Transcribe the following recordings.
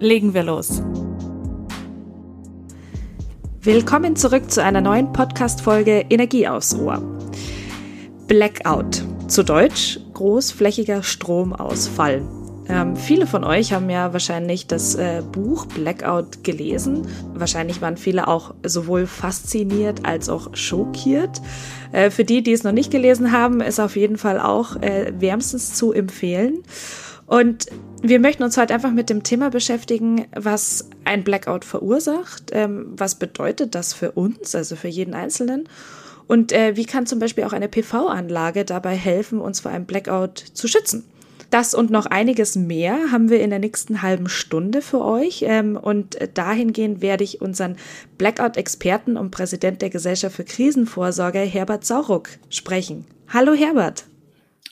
Legen wir los. Willkommen zurück zu einer neuen Podcast-Folge Energie aufs Ohr. Blackout. Zu Deutsch großflächiger Stromausfall. Ähm, viele von euch haben ja wahrscheinlich das äh, Buch Blackout gelesen. Wahrscheinlich waren viele auch sowohl fasziniert als auch schockiert. Äh, für die, die es noch nicht gelesen haben, ist auf jeden Fall auch äh, wärmstens zu empfehlen. Und wir möchten uns heute einfach mit dem Thema beschäftigen, was ein Blackout verursacht, ähm, was bedeutet das für uns, also für jeden Einzelnen. Und äh, wie kann zum Beispiel auch eine PV-Anlage dabei helfen, uns vor einem Blackout zu schützen? Das und noch einiges mehr haben wir in der nächsten halben Stunde für euch. Ähm, und dahingehend werde ich unseren Blackout-Experten und Präsident der Gesellschaft für Krisenvorsorge, Herbert Sauruck, sprechen. Hallo Herbert.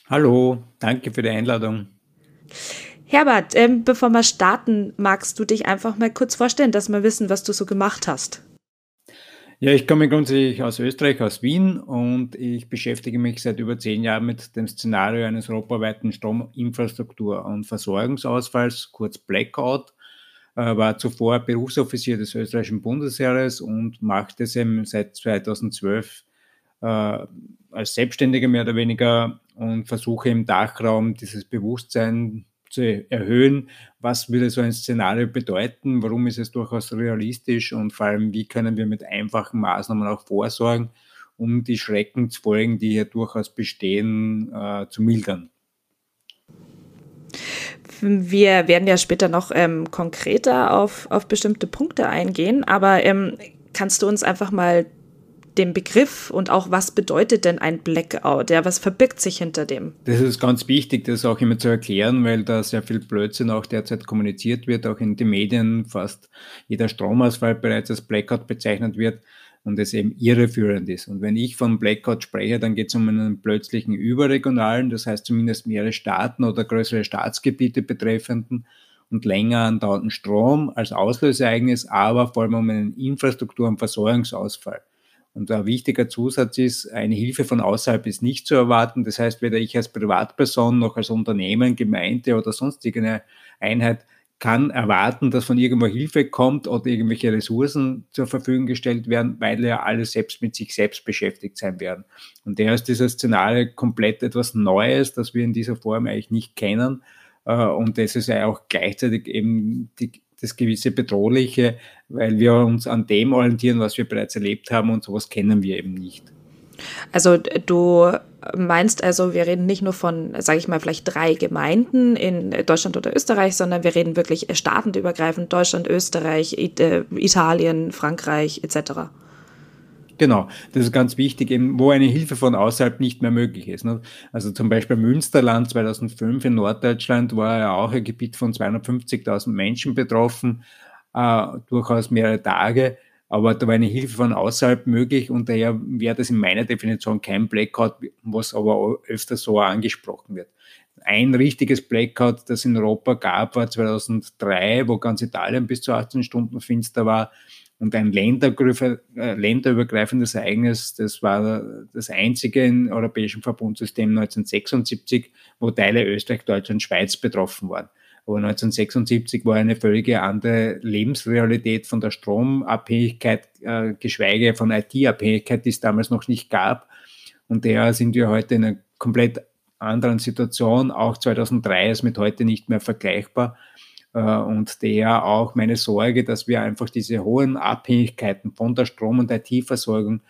Hallo, danke für die Einladung. Herbert, ähm, bevor wir starten, magst du dich einfach mal kurz vorstellen, dass wir wissen, was du so gemacht hast? Ja, ich komme grundsätzlich aus Österreich, aus Wien und ich beschäftige mich seit über zehn Jahren mit dem Szenario eines europaweiten Strominfrastruktur- und Versorgungsausfalls, kurz Blackout. Äh, war zuvor Berufsoffizier des österreichischen Bundesheeres und machte es seit 2012 äh, als Selbstständiger mehr oder weniger und versuche im Dachraum dieses Bewusstsein zu erhöhen, was würde so ein Szenario bedeuten, warum ist es durchaus realistisch? Und vor allem, wie können wir mit einfachen Maßnahmen auch vorsorgen, um die Schreckensfolgen, die hier durchaus bestehen, äh, zu mildern. Wir werden ja später noch ähm, konkreter auf, auf bestimmte Punkte eingehen, aber ähm, kannst du uns einfach mal dem Begriff und auch was bedeutet denn ein Blackout? Ja, was verbirgt sich hinter dem? Das ist ganz wichtig, das auch immer zu erklären, weil da sehr viel Blödsinn auch derzeit kommuniziert wird, auch in den Medien fast jeder Stromausfall bereits als Blackout bezeichnet wird und es eben irreführend ist. Und wenn ich von Blackout spreche, dann geht es um einen plötzlichen überregionalen, das heißt zumindest mehrere Staaten oder größere Staatsgebiete betreffenden und länger andauernden Strom als Auslöseereignis, aber vor allem um einen Infrastruktur- und Versorgungsausfall. Und ein wichtiger Zusatz ist, eine Hilfe von außerhalb ist nicht zu erwarten. Das heißt, weder ich als Privatperson noch als Unternehmen, Gemeinde oder sonstige Einheit kann erwarten, dass von irgendwo Hilfe kommt oder irgendwelche Ressourcen zur Verfügung gestellt werden, weil ja alle selbst mit sich selbst beschäftigt sein werden. Und daher ist dieses Szenario komplett etwas Neues, das wir in dieser Form eigentlich nicht kennen. Äh, und das ist ja auch gleichzeitig eben die, das gewisse Bedrohliche, weil wir uns an dem orientieren, was wir bereits erlebt haben und sowas kennen wir eben nicht. Also du meinst also, wir reden nicht nur von, sage ich mal, vielleicht drei Gemeinden in Deutschland oder Österreich, sondern wir reden wirklich staatenübergreifend Deutschland, Österreich, äh, Italien, Frankreich etc. Genau, das ist ganz wichtig, eben, wo eine Hilfe von außerhalb nicht mehr möglich ist. Ne? Also zum Beispiel Münsterland 2005 in Norddeutschland war ja auch ein Gebiet von 250.000 Menschen betroffen, äh, durchaus mehrere Tage, aber da war eine Hilfe von außerhalb möglich und daher wäre das in meiner Definition kein Blackout, was aber öfter so angesprochen wird. Ein richtiges Blackout, das in Europa gab, war 2003, wo ganz Italien bis zu 18 Stunden finster war und ein äh, länderübergreifendes Ereignis, das war das einzige im europäischen Verbundsystem 1976, wo Teile Österreich, Deutschland, Schweiz betroffen waren. Aber 1976 war eine völlige andere Lebensrealität von der Stromabhängigkeit, äh, geschweige von IT-Abhängigkeit, die es damals noch nicht gab. Und daher sind wir heute in einer komplett anderen Situation. Auch 2003 ist mit heute nicht mehr vergleichbar. Äh, und der auch meine Sorge, dass wir einfach diese hohen Abhängigkeiten von der Strom- und IT-Versorgung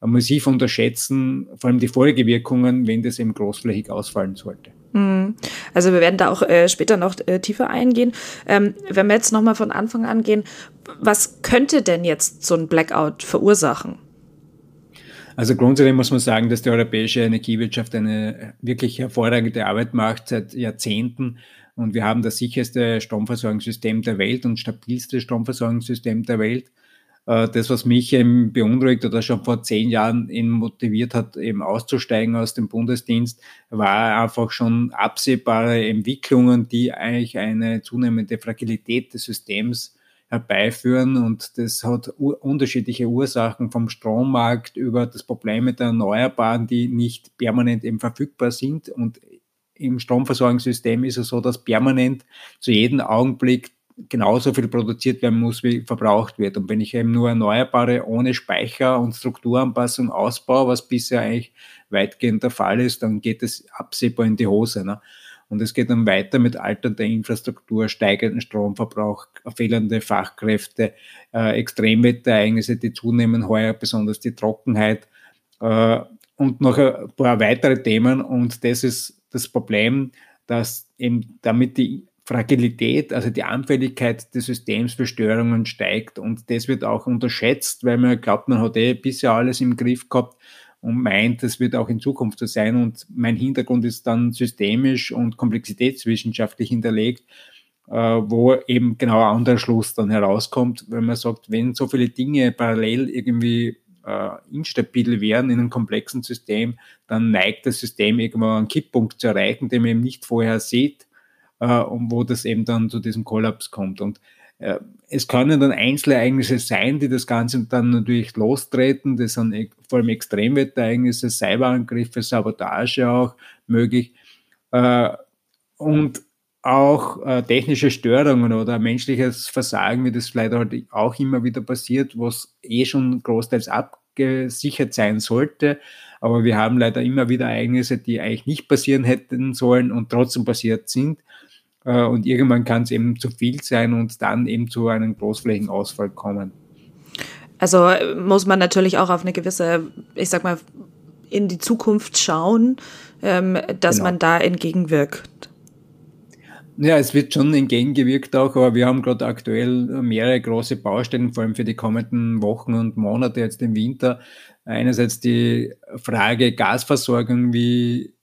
massiv unterschätzen, vor allem die Folgewirkungen, wenn das eben großflächig ausfallen sollte. Hm. Also wir werden da auch äh, später noch äh, tiefer eingehen. Ähm, wenn wir jetzt nochmal von Anfang an gehen, was könnte denn jetzt so ein Blackout verursachen? Also grundsätzlich muss man sagen, dass die europäische Energiewirtschaft eine wirklich hervorragende Arbeit macht seit Jahrzehnten. Und wir haben das sicherste Stromversorgungssystem der Welt und stabilste Stromversorgungssystem der Welt. Äh, das, was mich eben beunruhigt oder schon vor zehn Jahren eben motiviert hat, eben auszusteigen aus dem Bundesdienst, war einfach schon absehbare Entwicklungen, die eigentlich eine zunehmende Fragilität des Systems herbeiführen. Und das hat unterschiedliche Ursachen vom Strommarkt über das Problem mit der Erneuerbaren, die nicht permanent eben verfügbar sind. Und im Stromversorgungssystem ist es so, dass permanent zu jedem Augenblick genauso viel produziert werden muss, wie verbraucht wird. Und wenn ich eben nur Erneuerbare ohne Speicher und Strukturanpassung ausbaue, was bisher eigentlich weitgehend der Fall ist, dann geht es absehbar in die Hose. Ne? Und es geht dann weiter mit alternder Infrastruktur, steigenden Stromverbrauch, fehlende Fachkräfte, äh, Extremwetterereignisse, die zunehmen, heuer besonders die Trockenheit äh, und noch ein paar weitere Themen. Und das ist das Problem, dass eben damit die Fragilität, also die Anfälligkeit des Systems für Störungen steigt. Und das wird auch unterschätzt, weil man glaubt, man hat eh bisher alles im Griff gehabt und meint, das wird auch in Zukunft so sein. Und mein Hintergrund ist dann systemisch und komplexitätswissenschaftlich hinterlegt, äh, wo eben genau ein anderer Schluss dann herauskommt, wenn man sagt, wenn so viele Dinge parallel irgendwie äh, instabil wären in einem komplexen System, dann neigt das System irgendwann einen Kipppunkt zu erreichen, den man eben nicht vorher sieht äh, und wo das eben dann zu diesem Kollaps kommt. Und äh, es können dann Einzelereignisse sein, die das Ganze dann natürlich lostreten. Das sind e, vor allem Extremwetterereignisse, Cyberangriffe, Sabotage auch möglich. Äh, und auch äh, technische Störungen oder menschliches Versagen, wie das leider halt auch immer wieder passiert, was eh schon großteils abgesichert sein sollte. Aber wir haben leider immer wieder Ereignisse, die eigentlich nicht passieren hätten sollen und trotzdem passiert sind. Äh, und irgendwann kann es eben zu viel sein und dann eben zu einem Großflächenausfall kommen. Also muss man natürlich auch auf eine gewisse, ich sag mal, in die Zukunft schauen, ähm, dass genau. man da entgegenwirkt. Ja, es wird schon entgegengewirkt auch, aber wir haben gerade aktuell mehrere große Baustellen, vor allem für die kommenden Wochen und Monate jetzt im Winter. Einerseits die Frage Gasversorgung, wie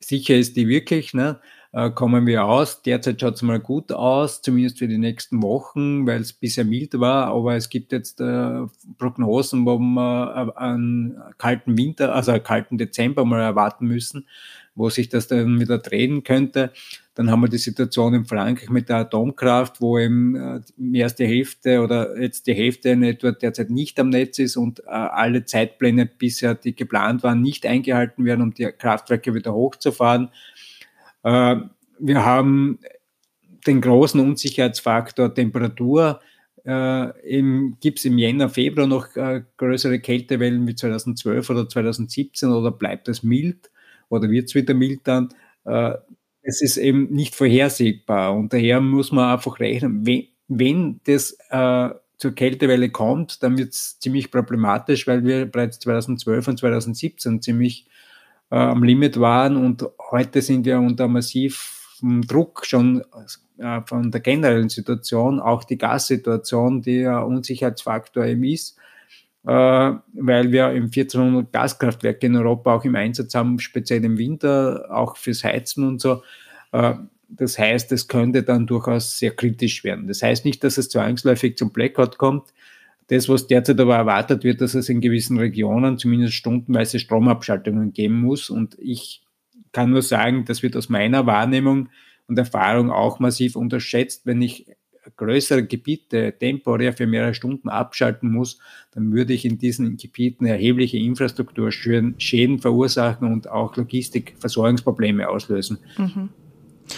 sicher ist die wirklich? Ne? äh, kommen wir aus. Derzeit schaut es mal gut aus, zumindest für die nächsten Wochen, weil es bisher mild war, aber es gibt jetzt äh, Prognosen, wo wir äh, einen kalten Winter, also einen kalten Dezember mal erwarten müssen, wo sich das dann wieder drehen könnte. Dann haben wir die Situation in Frankreich mit der Atomkraft, wo eben äh, mehr als die Hälfte oder jetzt die Hälfte in etwa derzeit nicht am Netz ist und äh, alle Zeitpläne bisher, die geplant waren, nicht eingehalten werden, um die Kraftwerke wieder hochzufahren. Äh, wir haben den großen Unsicherheitsfaktor Temperatur. Äh, Gibt es im Jänner, Februar noch äh, größere Kältewellen wie 2012 oder 2017 oder bleibt es mild oder wird es wieder mild dann? Äh, es ist eben nicht vorhersehbar. Und daher muss man einfach rechnen, wenn, wenn das äh, zur Kältewelle kommt, dann wird es ziemlich problematisch, weil wir bereits 2012 und 2017 ziemlich äh, am Limit waren. Und heute sind wir unter massivem Druck schon äh, von der generellen Situation, auch die Gassituation, die ja Unsicherheitsfaktor eben ist, weil wir im 1400 Gaskraftwerke in Europa auch im Einsatz haben, speziell im Winter, auch fürs Heizen und so. Äh, das heißt, es könnte dann durchaus sehr kritisch werden. Das heißt nicht, dass es zwangsläufig zum Blackout kommt, das, was derzeit aber erwartet wird, dass es in gewissen Regionen zumindest stundenweise Stromabschaltungen geben muss. Und ich kann nur sagen, das wird aus meiner Wahrnehmung und Erfahrung auch massiv unterschätzt. Wenn ich größere Gebiete temporär für mehrere Stunden abschalten muss, dann würde ich in diesen Gebieten erhebliche Infrastrukturschäden verursachen und auch Logistikversorgungsprobleme auslösen. Mhm.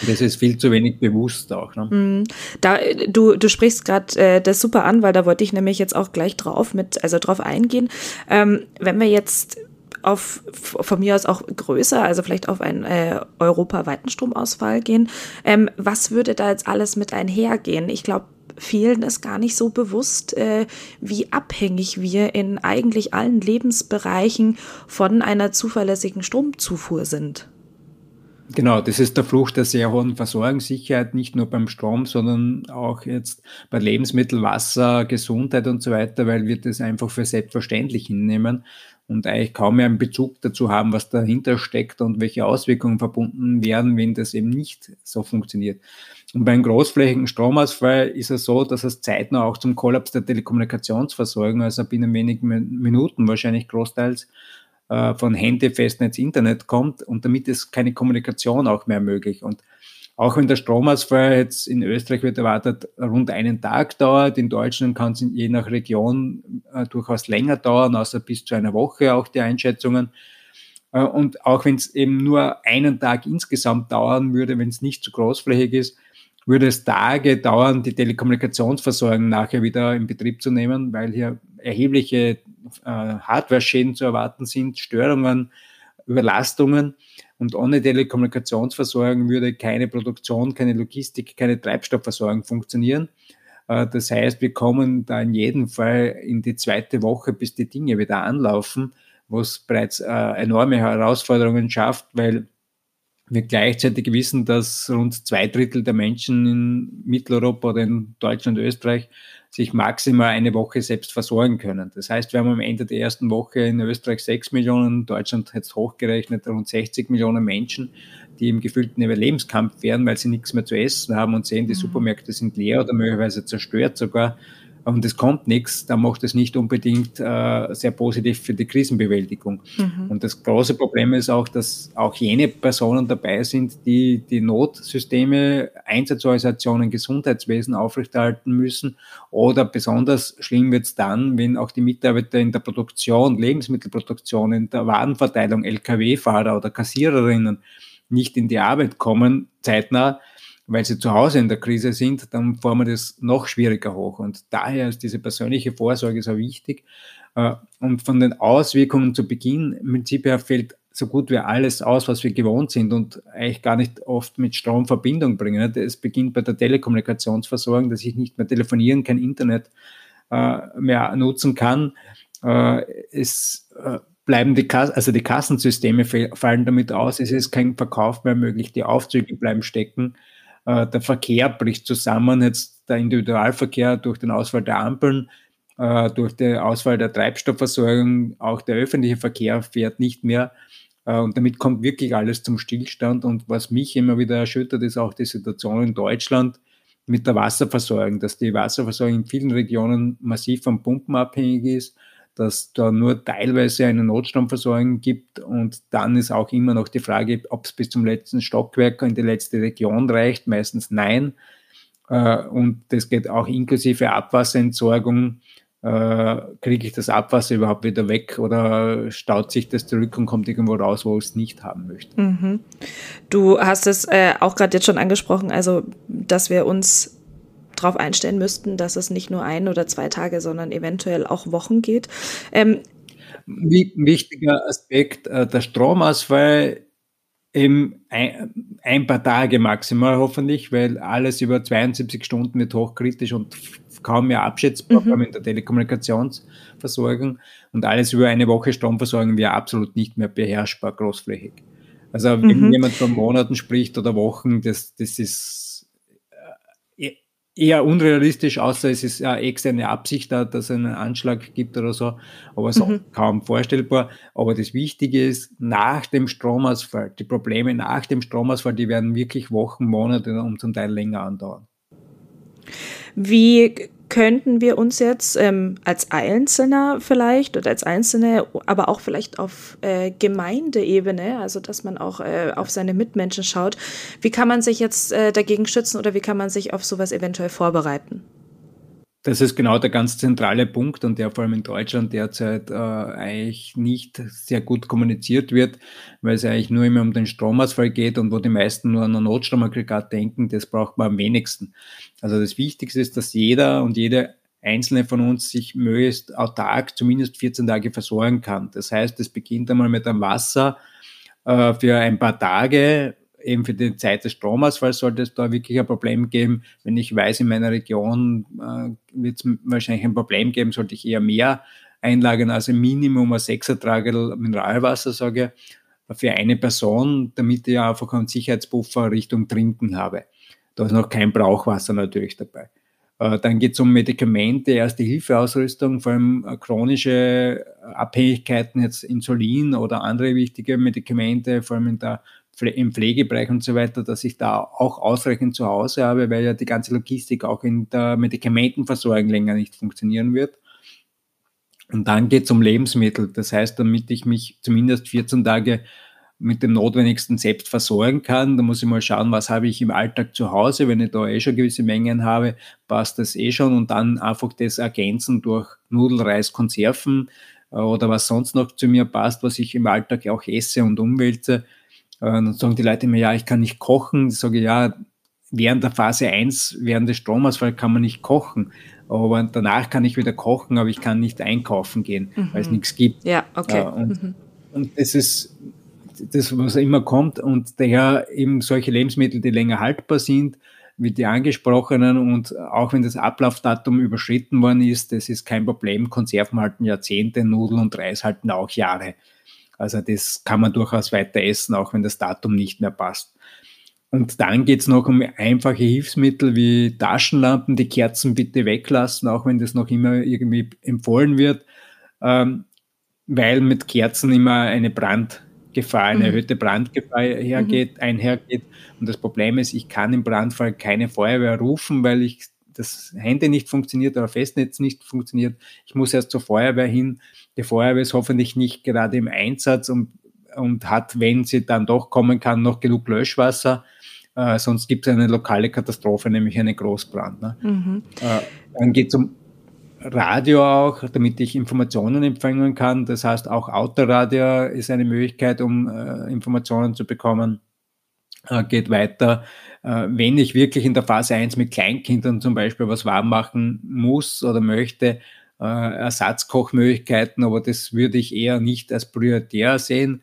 Das ist viel zu wenig bewusst auch. Ne? Mm. Da, du, du sprichst gerade äh, das super an, weil da wollte ich nämlich jetzt auch gleich drauf mit, also drauf eingehen. Ähm, wenn wir jetzt auf von mir aus auch größer, also vielleicht auf einen äh, europaweiten Stromausfall gehen, ähm, was würde da jetzt alles mit einhergehen? Ich glaube, vielen ist gar nicht so bewusst, äh, wie abhängig wir in eigentlich allen Lebensbereichen von einer zuverlässigen Stromzufuhr sind. Genau, das ist der Fluch der sehr hohen Versorgungssicherheit, nicht nur beim Strom, sondern auch jetzt bei Lebensmittel, Wasser, Gesundheit und so weiter, weil wir das einfach für selbstverständlich hinnehmen. Und eigentlich kaum mehr einen Bezug dazu haben, was dahinter steckt und welche Auswirkungen verbunden werden, wenn das eben nicht so funktioniert. Und beim großflächigen Stromausfall ist es so, dass es zeitnah auch zum Kollaps der Telekommunikationsversorgung, also binnen wenigen Minuten wahrscheinlich großteils, äh, von Handy, Festnetz, Internet kommt und damit ist keine Kommunikation auch mehr möglich. Und auch wenn der Stromausfall jetzt in Österreich wird erwartet rund einen Tag dauert, in Deutschland kann es je nach Region äh, durchaus länger dauern, außer bis zu einer Woche auch die Einschätzungen. Äh, und auch wenn es eben nur einen Tag insgesamt dauern würde, wenn es nicht zu großflächig ist, würde es Tage dauern, die Telekommunikationsversorgung nachher wieder in Betrieb zu nehmen, weil hier erhebliche äh, Hardware-Schäden zu erwarten sind, Störungen, Überlastungen. Und ohne Telekommunikationsversorgung würde keine Produktion, keine Logistik, keine Treibstoffversorgung funktionieren. Äh, das heißt, wir kommen da in jedem Fall in die zweite Woche, bis die Dinge wieder anlaufen, was bereits äh, enorme Herausforderungen schafft, weil wir gleichzeitig wissen, dass rund zwei Drittel der Menschen in Mitteleuropa oder in Deutschland und Österreich sich maximal eine Woche selbst versorgen können. Das heißt, wir haben am Ende der ersten Woche in Österreich sechs Millionen, Deutschland jetzt hochgerechnet rund 60 Millionen Menschen, die im gefühlten Überlebenskampf wären, weil sie nichts mehr zu essen haben und sehen, die mhm. Supermärkte sind leer oder möglicherweise zerstört sogar und es kommt nichts, dann macht es nicht unbedingt äh, sehr positiv für die Krisenbewältigung. Mhm. Und das große Problem ist auch, dass auch jene Personen dabei sind, die die Notsysteme, Einsatzorganisationen, Gesundheitswesen aufrechterhalten müssen. Oder besonders schlimm wird es dann, wenn auch die Mitarbeiter in der Produktion, Lebensmittelproduktion, in der Warenverteilung, Lkw-Fahrer oder Kassiererinnen nicht in die Arbeit kommen, zeitnah, weil sie zu Hause in der Krise sind, dann fahren wir das noch schwieriger hoch. Und daher ist diese persönliche Vorsorge so wichtig. Äh, und von den Auswirkungen zu Beginn, im Prinzip her fällt so gut wie alles aus, was wir gewohnt sind und eigentlich gar nicht oft mit Strom Verbindung bringen. Es beginnt bei der Telekommunikationsversorgung, dass ich nicht mehr telefonieren, kein Internet äh, mehr nutzen kann. Äh, es bleiben die, Kass also die Kassensysteme fallen damit aus, es ist kein Verkauf mehr möglich, die Aufzüge bleiben stecken. Äh, der Verkehr bricht zusammen, jetzt der Individualverkehr durch den Ausfall der Ampeln, äh, durch die Ausfall der Treibstoffversorgung, auch der öffentliche Verkehr fährt nicht mehr. Äh, und damit kommt wirklich alles zum Stillstand. Und was mich immer wieder erschüttert, ist auch die Situation in Deutschland mit der Wasserversorgung, dass die Wasserversorgung in vielen Regionen massiv von Pumpen abhängig ist dass da nur teilweise eine Notstromversorgung gibt und dann ist auch immer noch die Frage, ob es bis zum letzten Stockwerk in die letzte Region reicht. Meistens nein. Äh, und das geht auch inklusive Abwasserentsorgung. Äh, kriege ich das Abwasser überhaupt wieder weg oder staut sich das zurück und kommt irgendwo raus, wo ich es nicht haben möchte? Mhm. Du hast es äh, auch gerade jetzt schon angesprochen, also dass wir uns darauf einstellen müssten, dass es nicht nur ein oder zwei Tage, sondern eventuell auch Wochen geht. Ähm, Wichtiger Aspekt, äh, der Stromausfall im ein, ein, paar Tage maximal hoffentlich, weil alles über 72 Stunden wird hochkritisch und kaum mehr abschätzbar, mhm. in der Telekommunikationsversorgung und alles über eine Woche Stromversorgung wäre absolut nicht mehr beherrschbar großflächig. Also wenn mhm. jemand von Monaten spricht oder Wochen, das, das ist eher unrealistisch, außer es ist eine externe Absicht da, dass es einen Anschlag gibt oder so, aber so mhm. kaum vorstellbar. Aber das Wichtige ist, nach dem Stromausfall, die Probleme nach dem Stromausfall, die werden wirklich Wochen, Monate und zum Teil länger andauern. Wie könnten wir uns jetzt ähm, als Einzelner vielleicht oder als Einzelne, aber auch vielleicht auf äh, Gemeindeebene, also dass man auch äh, auf seine Mitmenschen schaut, wie kann man sich jetzt äh, dagegen schützen oder wie kann man sich auf sowas eventuell vorbereiten? Das ist genau der ganz zentrale Punkt und der vor allem in Deutschland derzeit äh, eigentlich nicht sehr gut kommuniziert wird, weil es eigentlich nur immer um den Stromausfall geht und wo die meisten nur an ein Notstromaggregat denken, das braucht man am wenigsten. Also das Wichtigste ist, dass jeder und jede Einzelne von uns sich möglichst autark zumindest 14 Tage versorgen kann. Das heißt, es beginnt einmal mit einem Wasser äh, für ein paar Tage eben für die Zeit des Stromausfalls sollte es da wirklich ein Problem geben. Wenn ich weiß, in meiner Region äh, wird es wahrscheinlich ein Problem geben, sollte ich eher mehr einlagern, also Minimum ein Sechsertragel Mineralwasser, sage für eine Person, damit ich einfach einen Sicherheitspuffer Richtung Trinken habe. Da ist noch kein Brauchwasser natürlich dabei. Äh, dann geht es um Medikamente, erste Hilfeausrüstung, vor allem äh, chronische Abhängigkeiten, jetzt Insulin oder andere wichtige Medikamente, vor allem in der, im Pflegebereich und so weiter, dass ich da auch ausreichend zu Hause habe, weil ja die ganze Logistik auch in der Medikamentenversorgung länger nicht funktionieren wird. Und dann geht es um Lebensmittel. Das heißt, damit ich mich zumindest 14 Tage mit dem Notwendigsten selbst versorgen kann. Da muss ich mal schauen, was habe ich im Alltag zu Hause. Wenn ich da eh schon gewisse Mengen habe, passt das eh schon und dann einfach das ergänzen durch Nudelreis, Konserven äh, oder was sonst noch zu mir passt, was ich im Alltag auch esse und umwälze. Äh, dann sagen die Leute mir, ja, ich kann nicht kochen. Ich sage, ja, während der Phase 1, während des Stromausfalls kann man nicht kochen. Aber danach kann ich wieder kochen, aber ich kann nicht einkaufen gehen, mhm. weil es nichts gibt. Ja, okay. Äh, und, mhm. und das ist das, was immer kommt und daher eben solche Lebensmittel, die länger haltbar sind, wie die angesprochenen und auch wenn das Ablaufdatum überschritten worden ist, das ist kein Problem. Konserven halten Jahrzehnte, Nudeln und Reis halten auch Jahre. Also das kann man durchaus weiter essen, auch wenn das Datum nicht mehr passt. Und dann geht's noch um einfache Hilfsmittel wie Taschenlampen, die Kerzen bitte weglassen, auch wenn das noch immer irgendwie empfohlen wird, ähm, weil mit Kerzen immer eine Brand Gefahr, eine mhm. erhöhte Brandgefahr hergeht, mhm. einhergeht. Und das Problem ist, ich kann im Brandfall keine Feuerwehr rufen, weil ich das Handy nicht funktioniert oder Festnetz nicht funktioniert. Ich muss erst zur Feuerwehr hin. Die Feuerwehr ist hoffentlich nicht gerade im Einsatz und, und hat, wenn sie dann doch kommen kann, noch genug Löschwasser. Äh, sonst gibt es eine lokale Katastrophe, nämlich einen Großbrand. Ne? Mhm. Äh, dann geht es um Radio auch, damit ich Informationen empfangen kann. Das heißt, auch Autoradio ist eine Möglichkeit, um äh, Informationen zu bekommen. Äh, geht weiter. Äh, wenn ich wirklich in der Phase 1 mit Kleinkindern zum Beispiel was warm machen muss oder möchte, äh, Ersatzkochmöglichkeiten, aber das würde ich eher nicht als prioritär sehen.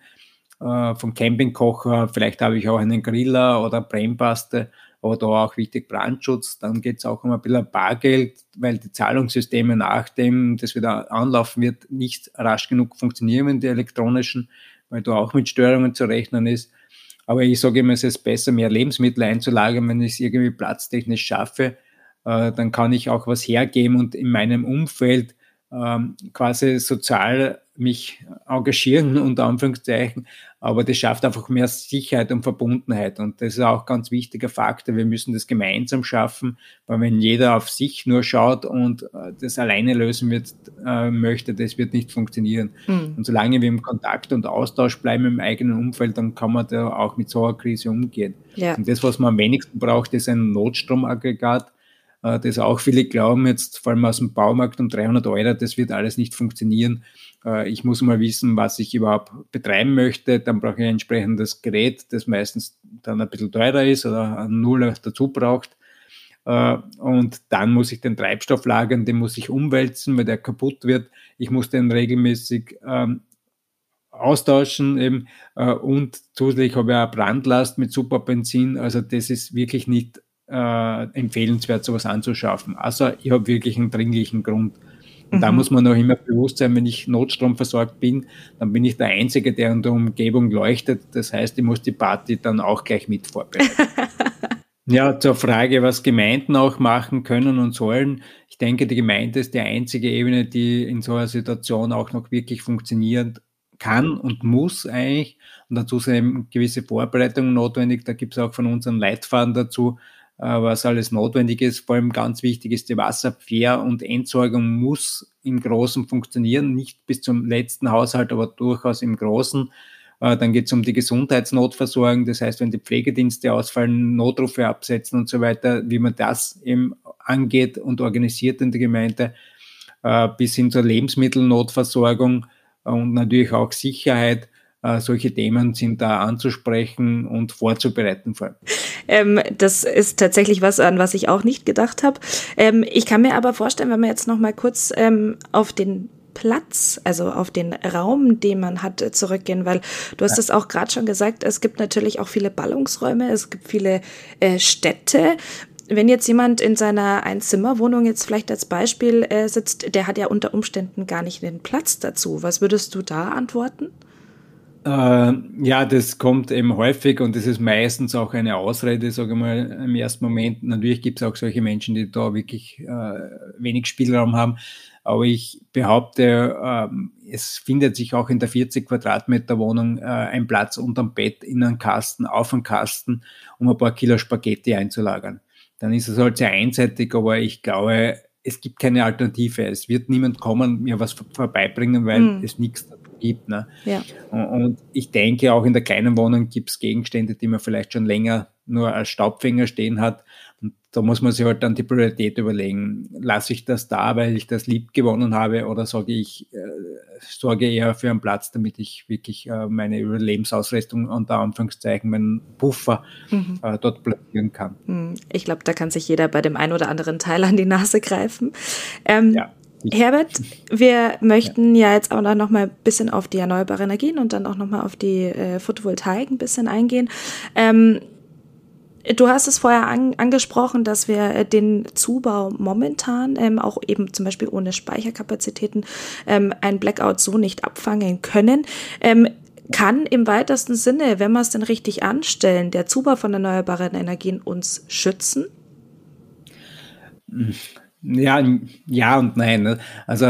Äh, vom Campingkocher, vielleicht habe ich auch einen Griller oder Brennpaste aber da auch wichtig Brandschutz. Dann geht es auch um ein bisschen Bargeld, weil die Zahlungssysteme nachdem das wieder anlaufen wird, nicht rasch genug funktionieren, die elektronischen, weil da auch mit Störungen zu rechnen ist. Aber ich sage immer, es ist besser, mehr Lebensmittel einzulagern, wenn ich es irgendwie platztechnisch schaffe. Äh, dann kann ich auch was hergeben und in meinem Umfeld ähm, quasi sozial mich engagieren, unter Anführungszeichen, aber das schafft einfach mehr Sicherheit und Verbundenheit und das ist auch ein ganz wichtiger Faktor. Wir müssen das gemeinsam schaffen, weil wenn jeder auf sich nur schaut und äh, das alleine lösen wird, äh, möchte, das wird nicht funktionieren. Mhm. Und solange wir im Kontakt und Austausch bleiben im eigenen Umfeld, dann kann man da auch mit so einer Krise umgehen. Ja. Und das, was man am wenigsten braucht, ist ein Notstromaggregat, das auch viele glauben jetzt, vor allem aus dem Baumarkt um 300 Euro, das wird alles nicht funktionieren. Äh, ich muss mal wissen, was ich überhaupt betreiben möchte. Dann brauche ich ein entsprechendes Gerät, das meistens dann ein bisschen teurer ist oder ein Nuller dazu braucht. Äh, und dann muss ich den Treibstoff lagern, den muss ich umwälzen, weil der kaputt wird. Ich muss den regelmäßig ähm, austauschen eben äh, und zusätzlich habe ich auch Brandlast mit Superbenzin. Also das ist wirklich nicht äh, empfehlenswert, sowas anzuschaffen. Also ich habe wirklich einen dringlichen Grund. Und mhm. da muss man noch immer bewusst sein, wenn ich notstromversorgt bin, dann bin ich der Einzige, der in der Umgebung leuchtet. Das heißt, ich muss die Party dann auch gleich mit vorbereiten. ja, zur Frage, was Gemeinden auch machen können und sollen. Ich denke, die Gemeinde ist die einzige Ebene, die in so einer Situation auch noch wirklich funktionieren kann und muss eigentlich. Und dazu sind eben gewisse Vorbereitungen notwendig. Da gibt es auch von unseren Leitfaden dazu, was alles notwendig ist. Vor allem ganz wichtig ist die Wasserabwehr und Entsorgung muss im Großen funktionieren, nicht bis zum letzten Haushalt, aber durchaus im Großen. Äh, dann geht es um die Gesundheitsnotversorgung, das heißt, wenn die Pflegedienste ausfallen, Notrufe absetzen und so weiter, wie man das eben angeht und organisiert in der Gemeinde, äh, bis hin zur Lebensmittelnotversorgung und natürlich auch Sicherheit äh, solche Themen sind da anzusprechen und vorzubereiten vor allem. Ähm, das ist tatsächlich was, an was ich auch nicht gedacht habe. Ähm, ich kann mir aber vorstellen, wenn wir jetzt noch mal kurz ähm, auf den Platz, also auf den Raum, den man hat, äh, zurückgehen, weil du hast es ja. auch gerade schon gesagt, es gibt natürlich auch viele Ballungsräume, es gibt viele äh, Städte. Wenn jetzt jemand in seiner Einzimmerwohnung jetzt vielleicht als Beispiel äh, sitzt, der hat ja unter Umständen gar nicht den Platz dazu. Was würdest du da antworten? Äh, ja, das kommt eben häufig und das ist meistens auch eine Ausrede, sage ich mal, im ersten Moment. Natürlich gibt es auch solche Menschen, die da wirklich äh, wenig Spielraum haben. Aber ich behaupte, ähm, es findet sich auch in der 40 Quadratmeter Wohnung äh, ein Platz unterm Bett in einen Kasten, auf einen Kasten, um ein paar Kilo Spaghetti einzulagern. Dann ist es halt sehr einseitig, aber ich glaube, es gibt keine Alternative. Es wird niemand kommen, mir was vorbeibringen, weil mm. es nichts gibt. Ne? Ja. Und ich denke, auch in der kleinen Wohnung gibt es Gegenstände, die man vielleicht schon länger nur als Staubfänger stehen hat. Und da muss man sich halt dann die Priorität überlegen. Lasse ich das da, weil ich das lieb gewonnen habe, oder sage ich, äh, sorge eher für einen Platz, damit ich wirklich äh, meine Überlebensausrüstung unter Anführungszeichen, meinen Puffer mhm. äh, dort platzieren kann. Hm, ich glaube, da kann sich jeder bei dem einen oder anderen Teil an die Nase greifen. Ähm, ja. Herbert, wir möchten ja, ja jetzt auch noch mal ein bisschen auf die erneuerbaren Energien und dann auch noch mal auf die äh, Photovoltaik ein bisschen eingehen. Ähm, du hast es vorher an, angesprochen, dass wir äh, den Zubau momentan ähm, auch eben zum Beispiel ohne Speicherkapazitäten ähm, ein Blackout so nicht abfangen können. Ähm, kann im weitesten Sinne, wenn wir es denn richtig anstellen, der Zubau von erneuerbaren Energien uns schützen? Ja, ja und nein. Ne? Also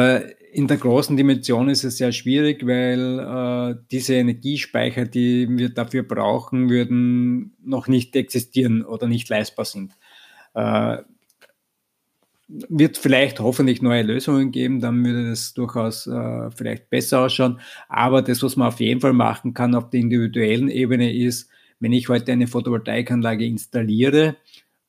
in der großen Dimension ist es sehr schwierig, weil äh, diese Energiespeicher, die wir dafür brauchen, würden noch nicht existieren oder nicht leistbar sind. Äh, wird vielleicht hoffentlich neue Lösungen geben, dann würde das durchaus äh, vielleicht besser ausschauen. Aber das, was man auf jeden Fall machen kann auf der individuellen Ebene, ist, wenn ich heute eine Photovoltaikanlage installiere,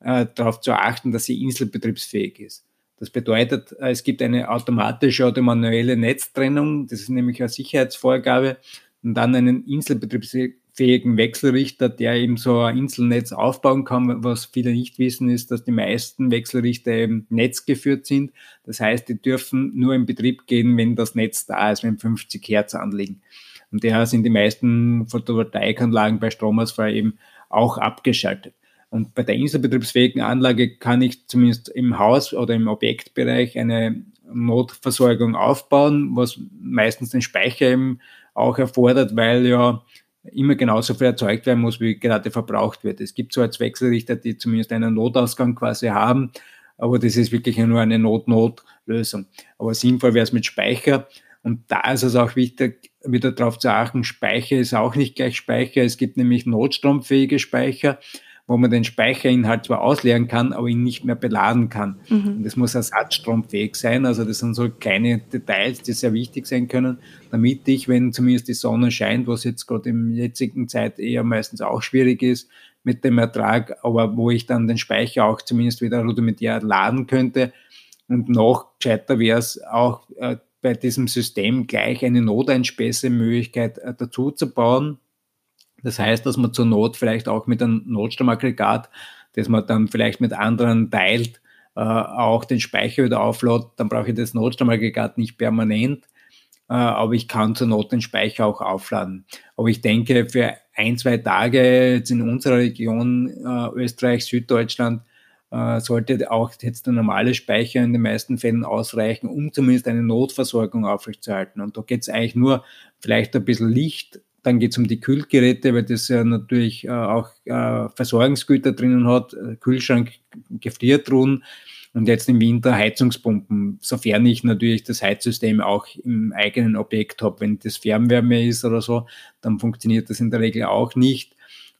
äh, darauf zu achten, dass sie inselbetriebsfähig ist. Das bedeutet, äh, es gibt eine automatische oder manuelle Netztrennung, das ist nämlich eine Sicherheitsvorgabe, und dann einen inselbetriebsfähigen Wechselrichter, der eben so ein Inselnetz aufbauen kann. Was viele nicht wissen, ist, dass die meisten Wechselrichter eben netzgeführt sind. Das heißt, die dürfen nur in Betrieb gehen, wenn das Netz da ist, wenn 50 Hertz anliegen. Und daher sind die meisten Photovoltaikanlagen bei Stromausfall eben auch abgeschaltet. Und bei der inselbetriebsfähigen Anlage kann ich zumindest im Haus oder im Objektbereich eine Notversorgung aufbauen, was meistens den Speicher eben auch erfordert, weil ja immer genauso viel erzeugt werden muss, wie gerade verbraucht wird. Es gibt so als Wechselrichter, die zumindest einen Notausgang quasi haben, aber das ist wirklich nur eine Not-Not-Lösung. Aber sinnvoll wäre es mit Speicher. Und da ist es auch wichtig, wieder darauf zu achten, Speicher ist auch nicht gleich Speicher. Es gibt nämlich notstromfähige Speicher wo man den Speicherinhalt zwar ausleeren kann, aber ihn nicht mehr beladen kann. Mhm. Und das muss ersatzstromfähig sein. Also das sind so kleine Details, die sehr wichtig sein können, damit ich, wenn zumindest die Sonne scheint, was jetzt gerade im jetzigen Zeit eher meistens auch schwierig ist mit dem Ertrag, aber wo ich dann den Speicher auch zumindest wieder rudimentär laden könnte. Und noch gescheiter wäre es auch äh, bei diesem System gleich eine Noteinspesemöglichkeit äh, dazu zu bauen das heißt, dass man zur Not vielleicht auch mit einem Notstromaggregat, das man dann vielleicht mit anderen teilt, äh, auch den Speicher wieder auflädt, dann brauche ich das Notstromaggregat nicht permanent, äh, aber ich kann zur Not den Speicher auch aufladen. Aber ich denke, für ein, zwei Tage jetzt in unserer Region äh, Österreich, Süddeutschland, sollte auch jetzt der normale Speicher in den meisten Fällen ausreichen, um zumindest eine Notversorgung aufrechtzuerhalten. Und da geht es eigentlich nur vielleicht ein bisschen Licht dann geht es um die Kühlgeräte, weil das ja natürlich äh, auch äh, Versorgungsgüter drinnen hat, Kühlschrank, Gefriertruhen und jetzt im Winter Heizungspumpen, sofern ich natürlich das Heizsystem auch im eigenen Objekt habe. Wenn das Fernwärme ist oder so, dann funktioniert das in der Regel auch nicht.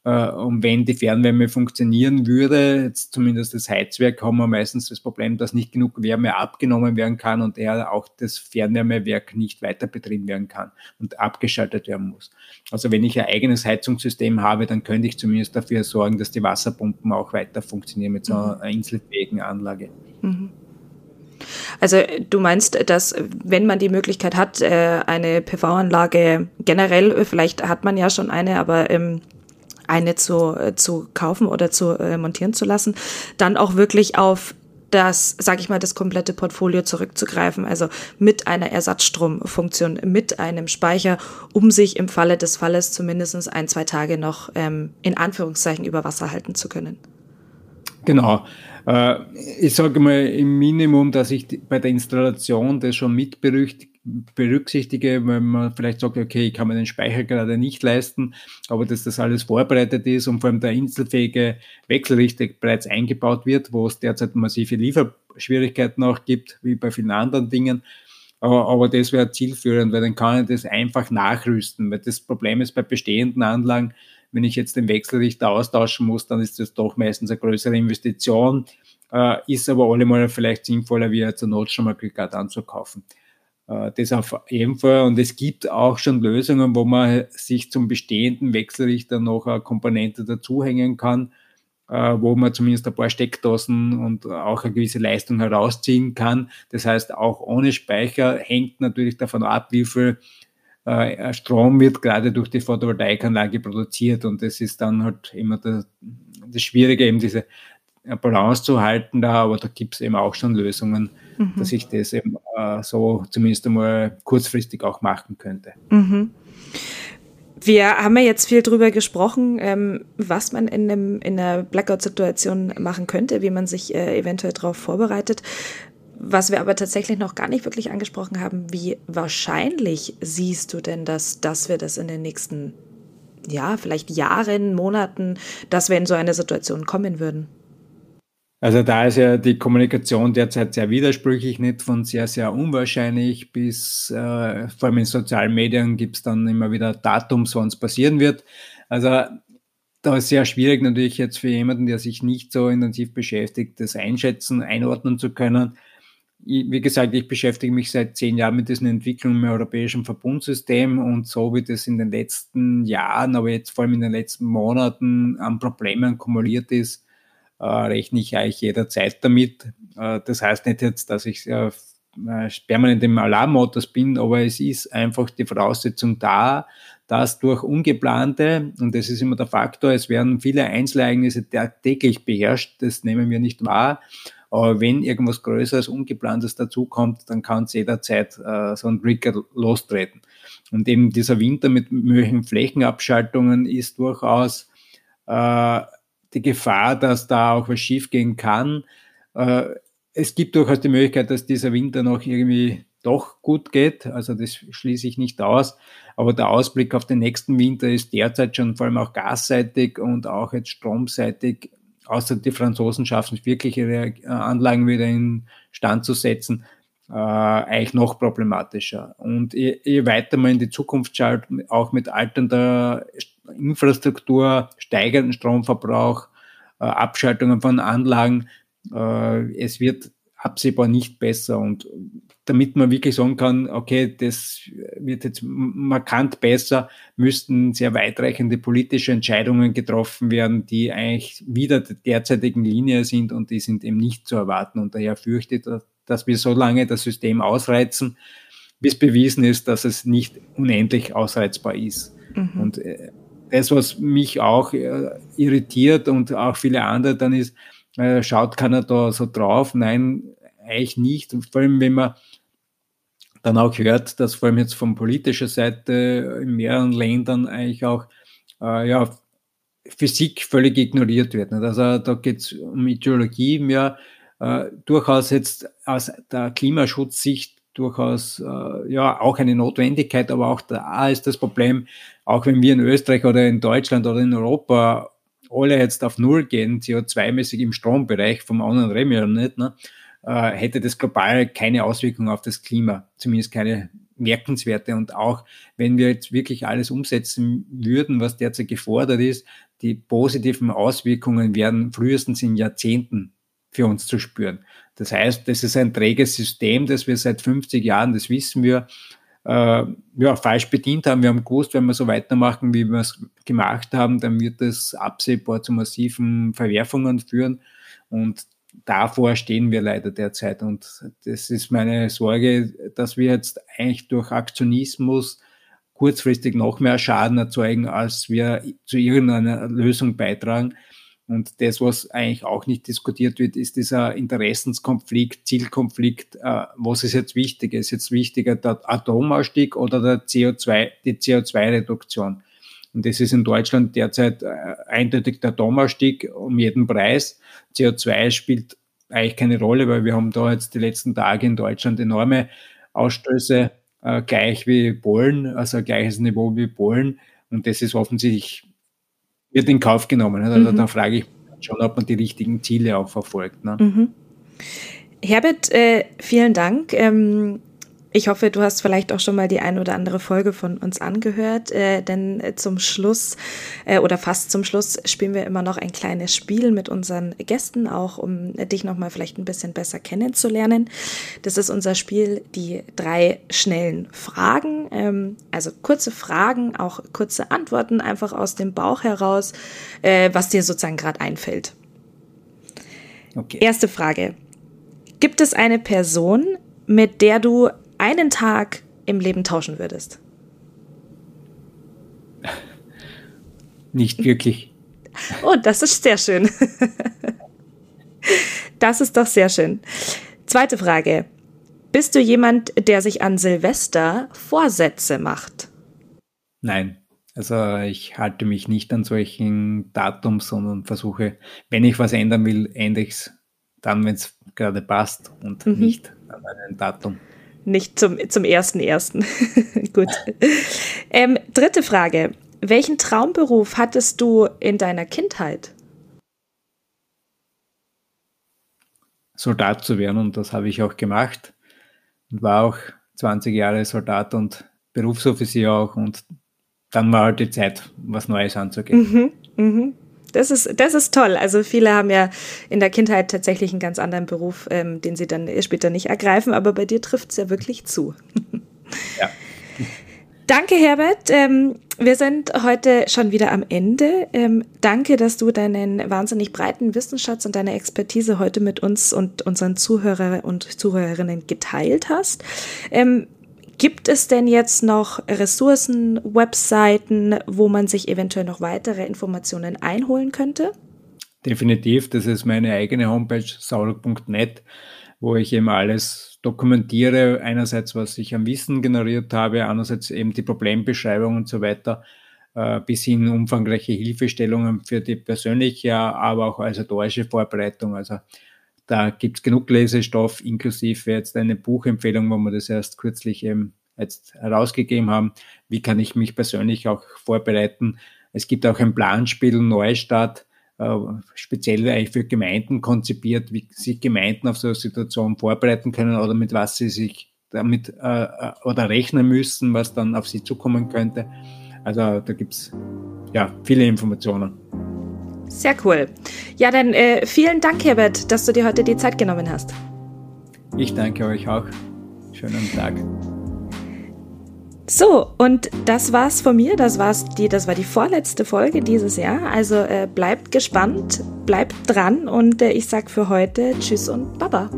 Äh, und wenn die Fernwärme funktionieren würde, jetzt zumindest das Heizwerk, haben wir meistens das Problem, dass nicht genug Wärme abgenommen werden kann und eher auch das Fernwärmewerk nicht weiter betrieben werden kann und abgeschaltet werden muss. Also wenn ich ein eigenes Heizungssystem habe, dann könnte ich zumindest dafür sorgen, dass die Wasserpumpen auch weiter funktionieren mit so einer mhm. inselfähigen Anlage. Mhm. Also du meinst, dass wenn man die Möglichkeit hat, äh, eine PV-Anlage generell, vielleicht hat man ja schon eine, aber ähm, eine zu, äh, zu kaufen oder zu äh, montieren zu lassen, dann auch wirklich auf das, sage ich mal, das komplette Portfolio zurückzugreifen, also mit einer Ersatzstromfunktion, mit einem Speicher, um sich im Falle des Falles zumindest ein, zwei Tage noch ähm, in Anführungszeichen über Wasser halten zu können. Genau. Äh, ich sage mal im Minimum, dass ich bei der Installation das schon mitberücksichtige berücksichtige, wenn man vielleicht sagt, okay, ich kann mir den Speicher gerade nicht leisten, aber dass das alles vorbereitet ist und vor allem der inselfähige Wechselrichter bereits eingebaut wird, wo es derzeit massive Lieferschwierigkeiten auch gibt, wie bei vielen anderen Dingen. Aber, aber das wäre zielführend, weil dann kann ich das einfach nachrüsten, weil das Problem ist bei bestehenden Anlagen, wenn ich jetzt den Wechselrichter austauschen muss, dann ist das doch meistens eine größere Investition, äh, ist aber allemal vielleicht sinnvoller, wie jetzt ein Notstromaggregat anzukaufen. Äh, das auf jeden Fall. Und es gibt auch schon Lösungen, wo man sich zum bestehenden Wechselrichter noch eine Komponente dazuhängen kann, äh, wo man zumindest ein paar Steckdosen und auch eine gewisse Leistung herausziehen kann. Das heißt, auch ohne Speicher hängt natürlich davon ab, wie viel äh, Strom wird gerade durch die Photovoltaikanlage produziert. Und das ist dann halt immer das, das Schwierige, eben diese Balance zu halten da, aber da gibt es eben auch schon Lösungen, mhm. dass ich das eben äh, so zumindest einmal kurzfristig auch machen könnte. Mhm. Wir haben ja jetzt viel darüber gesprochen, ähm, was man in, einem, in einer Blackout-Situation machen könnte, wie man sich äh, eventuell darauf vorbereitet. Was wir aber tatsächlich noch gar nicht wirklich angesprochen haben, wie wahrscheinlich siehst du denn, dass, dass wir das in den nächsten, ja, vielleicht Jahren, Monaten, dass wir in so eine Situation kommen würden? Also da ist ja die Kommunikation derzeit sehr widersprüchlich, nicht von sehr, sehr unwahrscheinlich bis, äh, vor allem in sozialen Medien gibt es dann immer wieder Datums, wann es passieren wird. Also da ist sehr schwierig natürlich jetzt für jemanden, der sich nicht so intensiv beschäftigt, das einschätzen, einordnen zu können. Wie gesagt, ich beschäftige mich seit zehn Jahren mit diesen Entwicklungen im europäischen Verbundsystem und so wie das in den letzten Jahren, aber jetzt vor allem in den letzten Monaten an Problemen kumuliert ist, äh, rechne ich eigentlich jederzeit damit. Äh, das heißt nicht jetzt, dass ich äh, permanent im Alarmmodus bin, aber es ist einfach die Voraussetzung da, dass durch ungeplante, und das ist immer der Faktor, es werden viele Einzelereignisse täglich beherrscht, das nehmen wir nicht wahr, aber wenn irgendwas Größeres, Ungeplantes dazukommt, dann kann es jederzeit äh, so ein Trigger lostreten. Und eben dieser Winter mit möglichen Flächenabschaltungen ist durchaus äh, die Gefahr, dass da auch was schiefgehen kann. Äh, es gibt durchaus die Möglichkeit, dass dieser Winter noch irgendwie doch gut geht. Also das schließe ich nicht aus. Aber der Ausblick auf den nächsten Winter ist derzeit schon vor allem auch gasseitig und auch jetzt stromseitig, außer die Franzosen schaffen es wirklich, ihre äh, Anlagen wieder in Stand zu setzen, äh, eigentlich noch problematischer. Und je, je weiter man in die Zukunft schaut, auch mit alternder Infrastruktur, steigenden Stromverbrauch, äh, Abschaltungen von Anlagen. Äh, es wird absehbar nicht besser. Und damit man wirklich sagen kann, okay, das wird jetzt markant besser, müssten sehr weitreichende politische Entscheidungen getroffen werden, die eigentlich wieder der derzeitigen Linie sind und die sind eben nicht zu erwarten. Und daher fürchte ich, dass wir so lange das System ausreizen, bis bewiesen ist, dass es nicht unendlich ausreizbar ist. Mhm. Und äh, das, was mich auch äh, irritiert und auch viele andere dann ist, äh, schaut keiner da so drauf? Nein, eigentlich nicht. Und vor allem, wenn man dann auch hört, dass vor allem jetzt von politischer Seite in mehreren Ländern eigentlich auch äh, ja, Physik völlig ignoriert wird. Nicht? Also da geht es um Ideologie mehr, äh, durchaus jetzt aus der Klimaschutzsicht durchaus äh, ja auch eine Notwendigkeit, aber auch da ist das Problem, auch wenn wir in Österreich oder in Deutschland oder in Europa alle jetzt auf Null gehen, CO2-mäßig im Strombereich vom anderen reden nicht, ne, äh, hätte das global keine Auswirkung auf das Klima, zumindest keine merkenswerte. Und auch wenn wir jetzt wirklich alles umsetzen würden, was derzeit gefordert ist, die positiven Auswirkungen werden frühestens in Jahrzehnten für uns zu spüren. Das heißt, das ist ein träges System, das wir seit 50 Jahren, das wissen wir, äh, ja, falsch bedient haben. Wir haben gewusst, wenn wir so weitermachen, wie wir es gemacht haben, dann wird das absehbar zu massiven Verwerfungen führen. Und davor stehen wir leider derzeit. Und das ist meine Sorge, dass wir jetzt eigentlich durch Aktionismus kurzfristig noch mehr Schaden erzeugen, als wir zu irgendeiner Lösung beitragen. Und das, was eigentlich auch nicht diskutiert wird, ist dieser Interessenskonflikt, Zielkonflikt. Äh, was ist jetzt wichtig? Ist jetzt wichtiger der Atomausstieg oder der CO2, die CO2-Reduktion? Und das ist in Deutschland derzeit äh, eindeutig der Atomausstieg um jeden Preis. CO2 spielt eigentlich keine Rolle, weil wir haben da jetzt die letzten Tage in Deutschland enorme Ausstöße äh, gleich wie Polen, also gleiches Niveau wie Polen. Und das ist offensichtlich, wird in Kauf genommen. Also mhm. da frage ich schon, ob man die richtigen Ziele auch verfolgt. Ne? Mhm. Herbert, äh, vielen Dank. Ähm, ich hoffe, du hast vielleicht auch schon mal die ein oder andere Folge von uns angehört, äh, denn zum Schluss äh, oder fast zum Schluss spielen wir immer noch ein kleines Spiel mit unseren Gästen, auch um dich nochmal vielleicht ein bisschen besser kennenzulernen. Das ist unser Spiel, die drei schnellen Fragen. Ähm, also kurze Fragen, auch kurze Antworten, einfach aus dem Bauch heraus, äh, was dir sozusagen gerade einfällt. Okay. Erste Frage. Gibt es eine Person, mit der du einen Tag im Leben tauschen würdest? Nicht wirklich. Oh, das ist sehr schön. Das ist doch sehr schön. Zweite Frage. Bist du jemand, der sich an Silvester Vorsätze macht? Nein. Also ich halte mich nicht an solchen Datums, sondern versuche, wenn ich was ändern will, ändere ich es dann, wenn es gerade passt und mhm. nicht an einem Datum nicht zum, zum ersten ersten. Gut. Ähm, dritte Frage. Welchen Traumberuf hattest du in deiner Kindheit? Soldat zu werden und das habe ich auch gemacht und war auch 20 Jahre Soldat und Berufsoffizier auch und dann war halt die Zeit, was Neues anzugehen. Mhm, mhm. Das ist, das ist toll. Also viele haben ja in der Kindheit tatsächlich einen ganz anderen Beruf, ähm, den sie dann später nicht ergreifen, aber bei dir trifft es ja wirklich zu. Ja. Danke, Herbert. Ähm, wir sind heute schon wieder am Ende. Ähm, danke, dass du deinen wahnsinnig breiten Wissensschatz und deine Expertise heute mit uns und unseren Zuhörer und Zuhörerinnen geteilt hast. Ähm, Gibt es denn jetzt noch Ressourcen, Webseiten, wo man sich eventuell noch weitere Informationen einholen könnte? Definitiv, das ist meine eigene Homepage saul.net, wo ich eben alles dokumentiere. Einerseits, was ich am Wissen generiert habe, andererseits eben die Problembeschreibung und so weiter, äh, bis hin umfangreiche Hilfestellungen für die persönliche, aber auch organisatorische Vorbereitung. Also da gibt es genug Lesestoff, inklusive jetzt eine Buchempfehlung, wo wir das erst kürzlich eben jetzt herausgegeben haben. Wie kann ich mich persönlich auch vorbereiten? Es gibt auch ein Planspiel Neustart, äh, speziell eigentlich für Gemeinden konzipiert, wie sich Gemeinden auf so eine Situation vorbereiten können oder mit was sie sich damit äh, äh oder rechnen müssen, was dann auf sie zukommen könnte. Also da gibt's ja viele Informationen. Sehr cool. Ja, dann äh, vielen Dank, Herbert, dass du dir heute die Zeit genommen hast. Ich danke euch auch. Schönen Tag. So, und das war's von mir. Das war's die, das war die vorletzte Folge dieses Jahr. Also äh, bleibt gespannt, bleibt dran und äh, ich sag für heute Tschüss und Baba.